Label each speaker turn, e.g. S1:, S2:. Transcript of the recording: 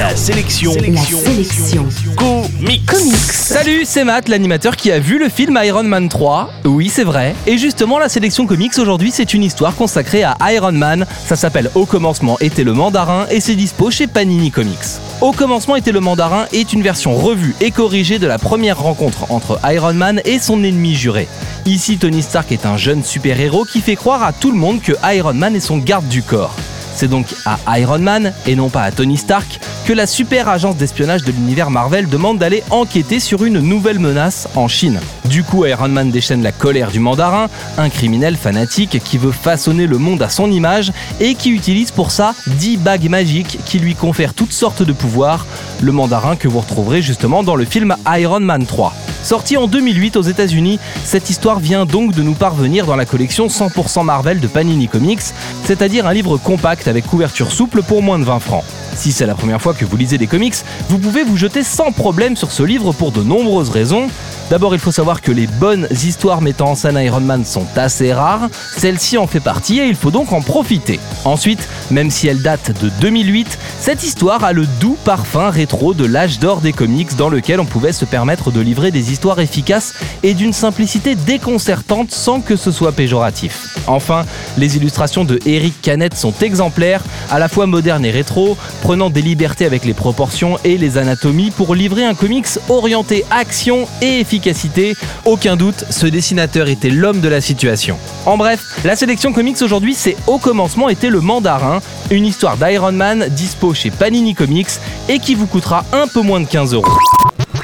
S1: La sélection.
S2: La sélection.
S1: Comics.
S2: Comics.
S3: Salut, c'est Matt, l'animateur qui a vu le film Iron Man 3. Oui, c'est vrai. Et justement, la sélection comics aujourd'hui, c'est une histoire consacrée à Iron Man. Ça s'appelle Au commencement était le mandarin et c'est dispo chez Panini Comics. Au commencement était le mandarin est une version revue et corrigée de la première rencontre entre Iron Man et son ennemi juré. Ici, Tony Stark est un jeune super-héros qui fait croire à tout le monde que Iron Man est son garde du corps. C'est donc à Iron Man, et non pas à Tony Stark, que la super agence d'espionnage de l'univers Marvel demande d'aller enquêter sur une nouvelle menace en Chine. Du coup, Iron Man déchaîne la colère du mandarin, un criminel fanatique qui veut façonner le monde à son image et qui utilise pour ça 10 bagues magiques qui lui confèrent toutes sortes de pouvoirs, le mandarin que vous retrouverez justement dans le film Iron Man 3. Sorti en 2008 aux États-Unis, cette histoire vient donc de nous parvenir dans la collection 100% Marvel de Panini Comics, c'est-à-dire un livre compact avec couverture souple pour moins de 20 francs. Si c'est la première fois que vous lisez des comics, vous pouvez vous jeter sans problème sur ce livre pour de nombreuses raisons. D'abord, il faut savoir que les bonnes histoires mettant en scène Iron Man sont assez rares, celle-ci en fait partie et il faut donc en profiter. Ensuite, même si elle date de 2008, cette histoire a le doux parfum rétro de l'âge d'or des comics dans lequel on pouvait se permettre de livrer des histoires efficaces et d'une simplicité déconcertante sans que ce soit péjoratif. Enfin, les illustrations de Eric Canet sont exemplaires, à la fois modernes et rétro, prenant des libertés avec les proportions et les anatomies pour livrer un comics orienté action et efficacité. Aucun doute, ce dessinateur était l'homme de la situation. En bref, la sélection comics aujourd'hui, c'est Au commencement était le mandarin, une histoire d'Iron Man dispo chez Panini Comics et qui vous coûtera un peu moins de 15 euros.